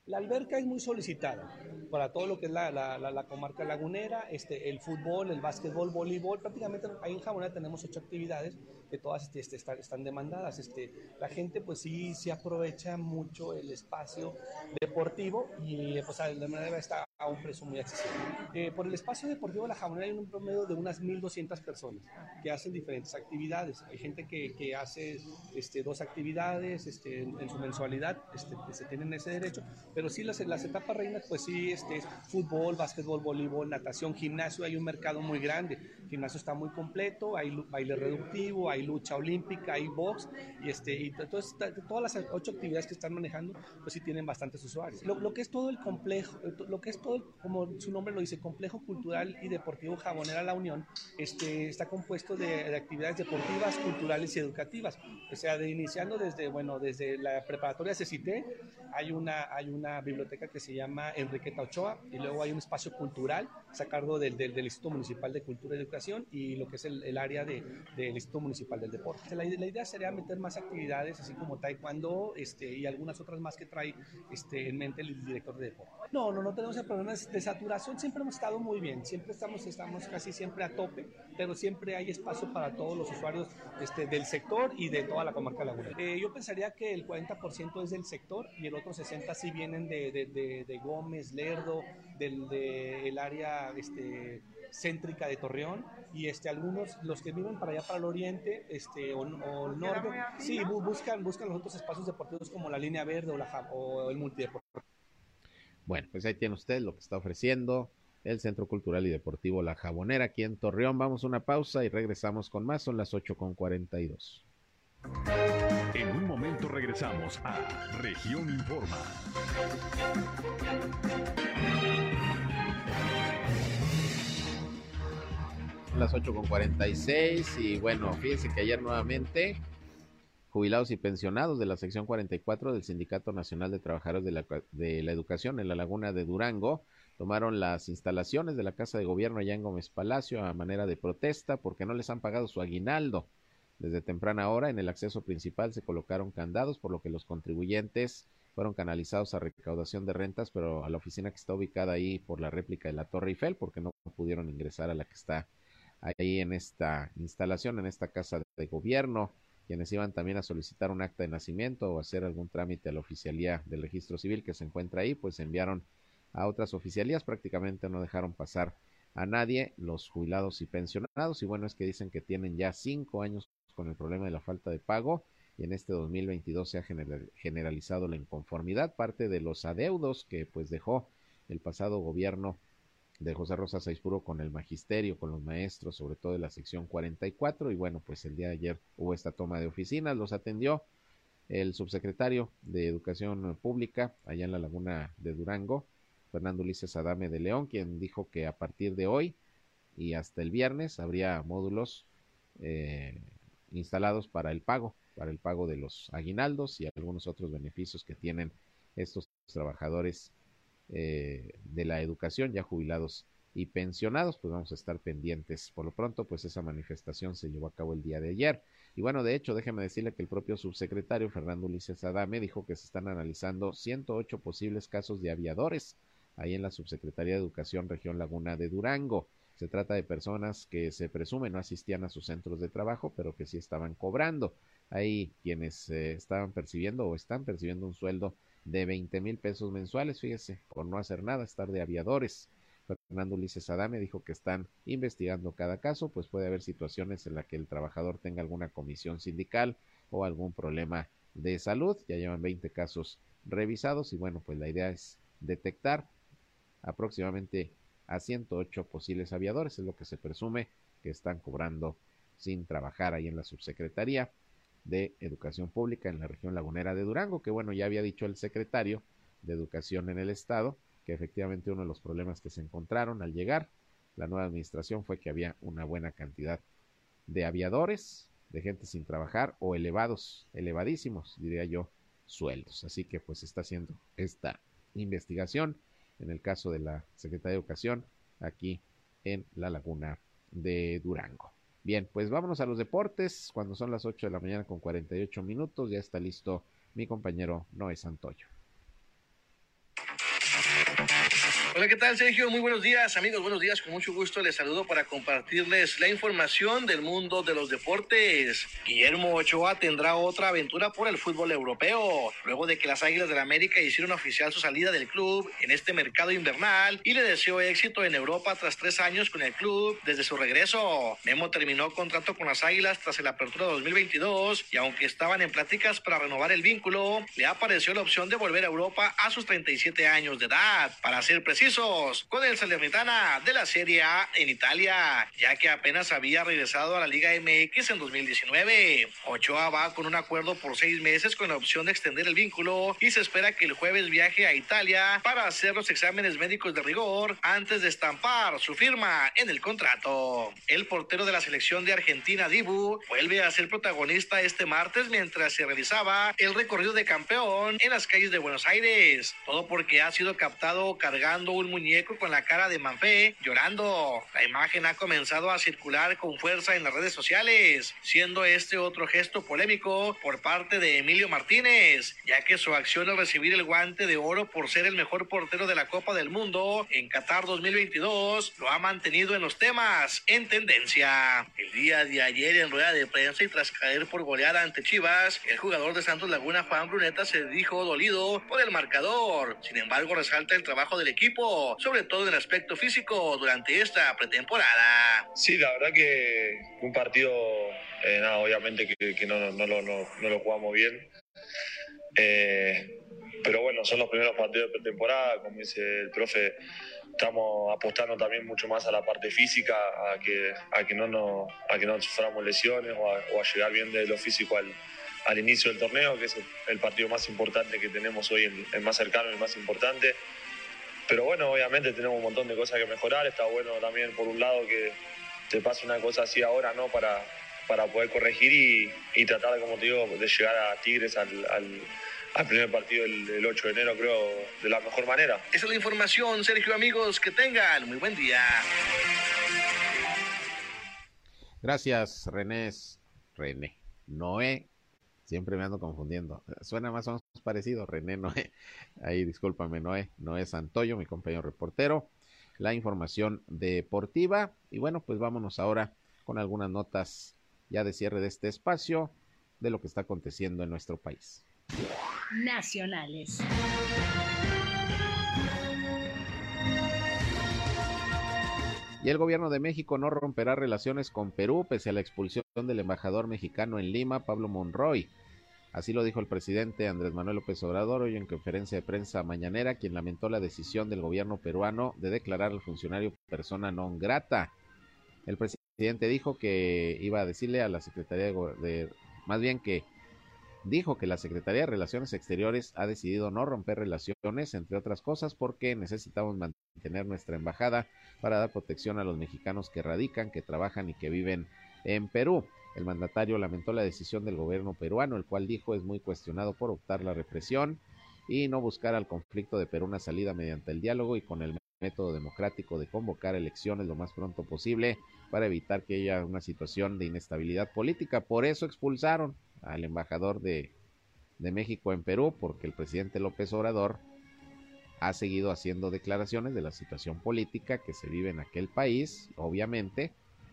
La alberca es muy solicitada para todo lo que es la, la, comarca lagunera, este, el fútbol, el básquetbol, voleibol, prácticamente ahí en Jabonera tenemos ocho actividades que todas este, este, están, están, demandadas. Este, la gente pues sí, sí aprovecha mucho el espacio deportivo y pues de manera está a un precio muy accesible. Eh, por el espacio deportivo de la Jabonera hay un promedio de unas 1.200 personas que hacen diferentes actividades. Hay gente que, que hace este, dos actividades este, en, en, su mensualidad, este, se tienen ese derecho, pero sí las, las etapas reinas, pues sí, este, es fútbol, básquetbol, voleibol, natación, gimnasio, hay un mercado muy grande. El gimnasio está muy completo, hay baile reductivo, hay lucha olímpica, hay box, y, este, y entonces, todas las ocho actividades que están manejando, pues sí tienen bastantes usuarios. Lo, lo que es todo el complejo, lo que es todo, como su nombre lo dice, complejo cultural y deportivo Jabonera La Unión, este, está compuesto de, de actividades deportivas, culturales y educativas. O sea, de, iniciando desde, bueno, desde la preparatoria CECITE, hay una, hay una biblioteca que se llama Enriqueta Ochoa, y luego hay un espacio cultural, a cargo del, del, del, Instituto Municipal de Cultura y Educación, y lo que es el, el área de, del Instituto Municipal del Deporte. La, la, idea sería meter más actividades, así como taekwondo este, y algunas otras más que trae este, en mente el director de deporte. No, no, no tenemos problemas de saturación, siempre hemos estado muy bien, siempre estamos, estamos casi siempre a tope, pero siempre hay espacio para todos los usuarios este, del sector y de toda la comarca lagunera. Eh, yo pensaría que el 40% es del sector y el otro 60% sí vienen de, de, de, de Gómez, Lerdo, del de, el área este, céntrica de Torreón y este, algunos, los que viven para allá, para el oriente este, o, o el norte, sí, buscan, buscan los otros espacios deportivos como la línea verde o, la, o el multideportivo. Bueno, pues ahí tiene usted lo que está ofreciendo el Centro Cultural y Deportivo La Jabonera aquí en Torreón. Vamos a una pausa y regresamos con más. Son las 8 con 42. En un momento regresamos a Región Informa. Las 8 con 46 y bueno, fíjense que ayer nuevamente jubilados y pensionados de la sección 44 del Sindicato Nacional de Trabajadores de la, de la Educación en la Laguna de Durango tomaron las instalaciones de la Casa de Gobierno allá en Gómez Palacio a manera de protesta porque no les han pagado su aguinaldo. Desde temprana hora en el acceso principal se colocaron candados por lo que los contribuyentes fueron canalizados a recaudación de rentas, pero a la oficina que está ubicada ahí por la réplica de la Torre Eiffel porque no pudieron ingresar a la que está ahí en esta instalación, en esta casa de gobierno quienes iban también a solicitar un acta de nacimiento o hacer algún trámite a la oficialía del registro civil que se encuentra ahí, pues enviaron a otras oficialías, prácticamente no dejaron pasar a nadie, los jubilados y pensionados, y bueno, es que dicen que tienen ya cinco años con el problema de la falta de pago, y en este 2022 se ha generalizado la inconformidad, parte de los adeudos que pues dejó el pasado gobierno de José Rosa Saizpuro con el magisterio, con los maestros, sobre todo de la sección 44. Y bueno, pues el día de ayer hubo esta toma de oficinas, los atendió el subsecretario de Educación Pública allá en la Laguna de Durango, Fernando Ulises Adame de León, quien dijo que a partir de hoy y hasta el viernes habría módulos eh, instalados para el pago, para el pago de los aguinaldos y algunos otros beneficios que tienen estos trabajadores eh, de la educación, ya jubilados y pensionados, pues vamos a estar pendientes. Por lo pronto, pues esa manifestación se llevó a cabo el día de ayer. Y bueno, de hecho, déjeme decirle que el propio subsecretario Fernando Ulises Adame dijo que se están analizando 108 posibles casos de aviadores ahí en la Subsecretaría de Educación Región Laguna de Durango. Se trata de personas que se presume no asistían a sus centros de trabajo, pero que sí estaban cobrando. Hay quienes eh, estaban percibiendo o están percibiendo un sueldo de 20 mil pesos mensuales, fíjese, por no hacer nada, estar de aviadores. Fernando Ulises Adame dijo que están investigando cada caso, pues puede haber situaciones en las que el trabajador tenga alguna comisión sindical o algún problema de salud. Ya llevan 20 casos revisados y bueno, pues la idea es detectar aproximadamente a 108 posibles aviadores, es lo que se presume que están cobrando sin trabajar ahí en la subsecretaría de Educación Pública en la región lagunera de Durango, que bueno, ya había dicho el secretario de Educación en el Estado, que efectivamente uno de los problemas que se encontraron al llegar la nueva administración fue que había una buena cantidad de aviadores, de gente sin trabajar o elevados, elevadísimos, diría yo, sueldos. Así que pues está haciendo esta investigación en el caso de la Secretaría de Educación aquí en la laguna de Durango. Bien, pues vámonos a los deportes. Cuando son las 8 de la mañana con 48 minutos, ya está listo mi compañero Noé Santoyo. Hola, ¿qué tal, Sergio? Muy buenos días, amigos. Buenos días. Con mucho gusto les saludo para compartirles la información del mundo de los deportes. Guillermo Ochoa tendrá otra aventura por el fútbol europeo, luego de que las Águilas del la América hicieron oficial su salida del club en este mercado invernal y le deseó éxito en Europa tras tres años con el club desde su regreso. Memo terminó contrato con las Águilas tras la apertura 2022 y aunque estaban en pláticas para renovar el vínculo, le apareció la opción de volver a Europa a sus 37 años de edad. Para ser preciso, con el Salernitana de la Serie A en Italia, ya que apenas había regresado a la Liga MX en 2019. Ochoa va con un acuerdo por seis meses con la opción de extender el vínculo y se espera que el jueves viaje a Italia para hacer los exámenes médicos de rigor antes de estampar su firma en el contrato. El portero de la selección de Argentina, Dibu, vuelve a ser protagonista este martes mientras se realizaba el recorrido de campeón en las calles de Buenos Aires. Todo porque ha sido captado cargando un muñeco con la cara de Manfé llorando. La imagen ha comenzado a circular con fuerza en las redes sociales, siendo este otro gesto polémico por parte de Emilio Martínez, ya que su acción al recibir el guante de oro por ser el mejor portero de la Copa del Mundo en Qatar 2022 lo ha mantenido en los temas en tendencia. El día de ayer en rueda de prensa y tras caer por goleada ante Chivas, el jugador de Santos Laguna Juan Bruneta se dijo dolido por el marcador. Sin embargo, resalta el trabajo del equipo sobre todo en el aspecto físico, durante esta pretemporada. Sí, la verdad que un partido, eh, nada, obviamente que, no, no, lo jugamos bien. Eh, pero bueno, son los primeros partidos de pretemporada, como dice el profe, estamos apostando también mucho más a la parte física, a que, a que, no, nos, a que no suframos lesiones o a, llegar bien de lo físico al, al inicio del torneo, que es el, partido más importante que tenemos hoy, el más cercano, el más importante. Pero bueno, obviamente tenemos un montón de cosas que mejorar. Está bueno también, por un lado, que te pase una cosa así ahora, ¿no? Para, para poder corregir y, tratar, como te digo, de llegar a Tigres al, primer partido el, 8 de enero, creo, de la mejor manera. Esa es la información, Sergio, amigos. Que tengan muy buen día. Gracias, René. René. Noé Siempre me ando confundiendo. Suena más o menos parecido. René Noé. Ahí discúlpame, Noé. Noé Santoyo, mi compañero reportero. La información deportiva. Y bueno, pues vámonos ahora con algunas notas ya de cierre de este espacio de lo que está aconteciendo en nuestro país. Nacionales. Y el gobierno de México no romperá relaciones con Perú pese a la expulsión del embajador mexicano en Lima, Pablo Monroy. Así lo dijo el presidente Andrés Manuel López Obrador hoy en conferencia de prensa mañanera, quien lamentó la decisión del gobierno peruano de declarar al funcionario persona non grata. El presidente dijo que iba a decirle a la Secretaría de, más bien que dijo que la Secretaría de Relaciones Exteriores ha decidido no romper relaciones, entre otras cosas, porque necesitamos mantener nuestra embajada para dar protección a los mexicanos que radican, que trabajan y que viven en Perú. El mandatario lamentó la decisión del gobierno peruano, el cual dijo es muy cuestionado por optar la represión y no buscar al conflicto de Perú una salida mediante el diálogo y con el método democrático de convocar elecciones lo más pronto posible para evitar que haya una situación de inestabilidad política. Por eso expulsaron al embajador de, de México en Perú, porque el presidente López Obrador ha seguido haciendo declaraciones de la situación política que se vive en aquel país, obviamente,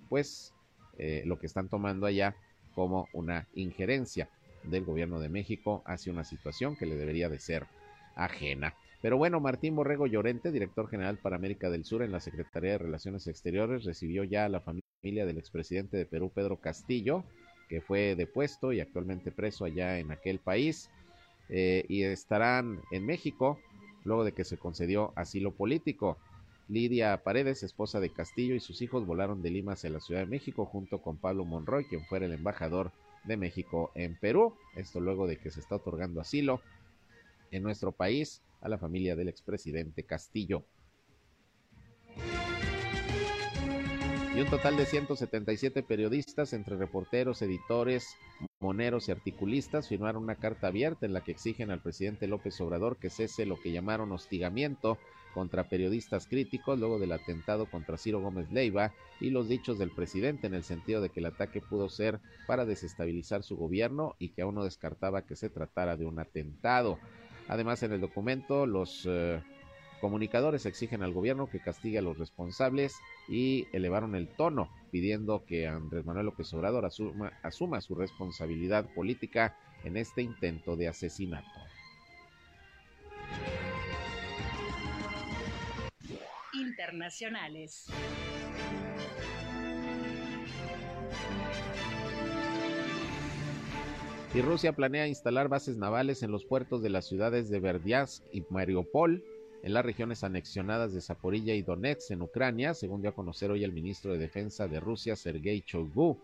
pues eh, lo que están tomando allá como una injerencia del gobierno de México hacia una situación que le debería de ser ajena. Pero bueno, Martín Borrego Llorente, director general para América del Sur en la Secretaría de Relaciones Exteriores, recibió ya a la familia del expresidente de Perú, Pedro Castillo, que fue depuesto y actualmente preso allá en aquel país, eh, y estarán en México luego de que se concedió asilo político. Lidia Paredes, esposa de Castillo, y sus hijos volaron de Lima hacia la Ciudad de México junto con Pablo Monroy, quien fuera el embajador de México en Perú. Esto luego de que se está otorgando asilo en nuestro país a la familia del expresidente Castillo. Y un total de 177 periodistas, entre reporteros, editores, moneros y articulistas, firmaron una carta abierta en la que exigen al presidente López Obrador que cese lo que llamaron hostigamiento contra periodistas críticos luego del atentado contra Ciro Gómez Leiva y los dichos del presidente en el sentido de que el ataque pudo ser para desestabilizar su gobierno y que aún no descartaba que se tratara de un atentado. Además, en el documento, los eh, comunicadores exigen al gobierno que castigue a los responsables y elevaron el tono pidiendo que Andrés Manuel López Obrador asuma, asuma su responsabilidad política en este intento de asesinato. Internacionales. y Rusia planea instalar bases navales en los puertos de las ciudades de Verdiansk y Mariupol, en las regiones anexionadas de Zaporilla y Donetsk en Ucrania, según dio a conocer hoy el ministro de Defensa de Rusia, Sergei Shoigu.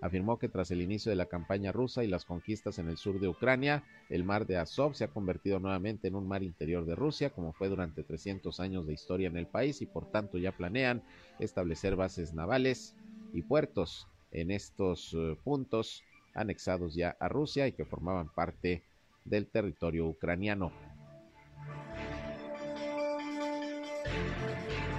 Afirmó que tras el inicio de la campaña rusa y las conquistas en el sur de Ucrania, el mar de Azov se ha convertido nuevamente en un mar interior de Rusia, como fue durante 300 años de historia en el país, y por tanto ya planean establecer bases navales y puertos en estos uh, puntos anexados ya a Rusia y que formaban parte del territorio ucraniano.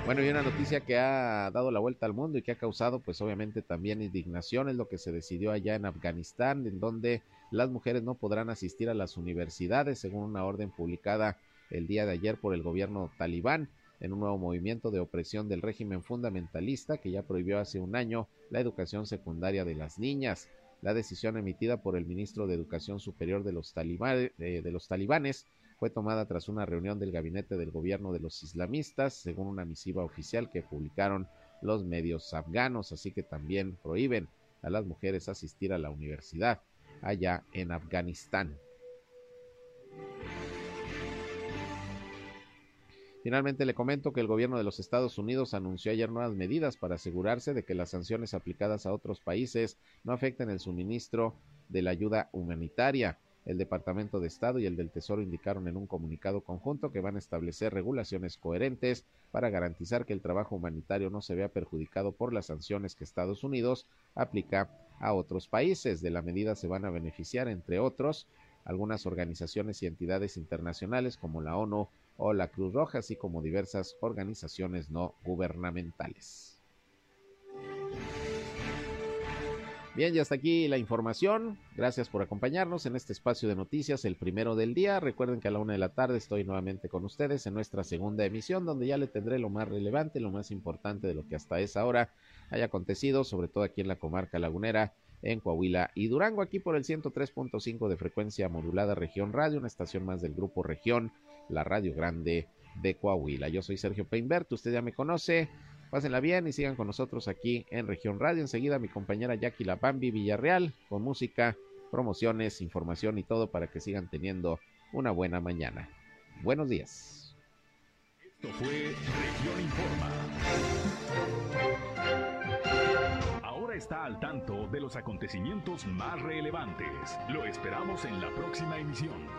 Bueno, y una noticia que ha dado la vuelta al mundo y que ha causado pues obviamente también indignación es lo que se decidió allá en Afganistán, en donde las mujeres no podrán asistir a las universidades según una orden publicada el día de ayer por el gobierno talibán en un nuevo movimiento de opresión del régimen fundamentalista que ya prohibió hace un año la educación secundaria de las niñas. La decisión emitida por el ministro de Educación Superior de los, talibanes, eh, de los talibanes fue tomada tras una reunión del gabinete del gobierno de los islamistas, según una misiva oficial que publicaron los medios afganos, así que también prohíben a las mujeres asistir a la universidad allá en Afganistán. Finalmente le comento que el gobierno de los Estados Unidos anunció ayer nuevas medidas para asegurarse de que las sanciones aplicadas a otros países no afecten el suministro de la ayuda humanitaria. El Departamento de Estado y el del Tesoro indicaron en un comunicado conjunto que van a establecer regulaciones coherentes para garantizar que el trabajo humanitario no se vea perjudicado por las sanciones que Estados Unidos aplica a otros países. De la medida se van a beneficiar, entre otros, algunas organizaciones y entidades internacionales como la ONU, o la Cruz Roja, así como diversas organizaciones no gubernamentales. Bien, ya está aquí la información. Gracias por acompañarnos en este espacio de noticias, el primero del día. Recuerden que a la una de la tarde estoy nuevamente con ustedes en nuestra segunda emisión, donde ya le tendré lo más relevante, lo más importante de lo que hasta esa hora haya acontecido, sobre todo aquí en la comarca lagunera, en Coahuila y Durango, aquí por el 103.5 de frecuencia modulada Región Radio, una estación más del grupo Región la Radio Grande de Coahuila. Yo soy Sergio Peinbert, usted ya me conoce. Pásenla bien y sigan con nosotros aquí en Región Radio. Enseguida mi compañera Jackie Lapambi Villarreal con música, promociones, información y todo para que sigan teniendo una buena mañana. Buenos días. Esto fue Región Informa. Ahora está al tanto de los acontecimientos más relevantes. Lo esperamos en la próxima emisión.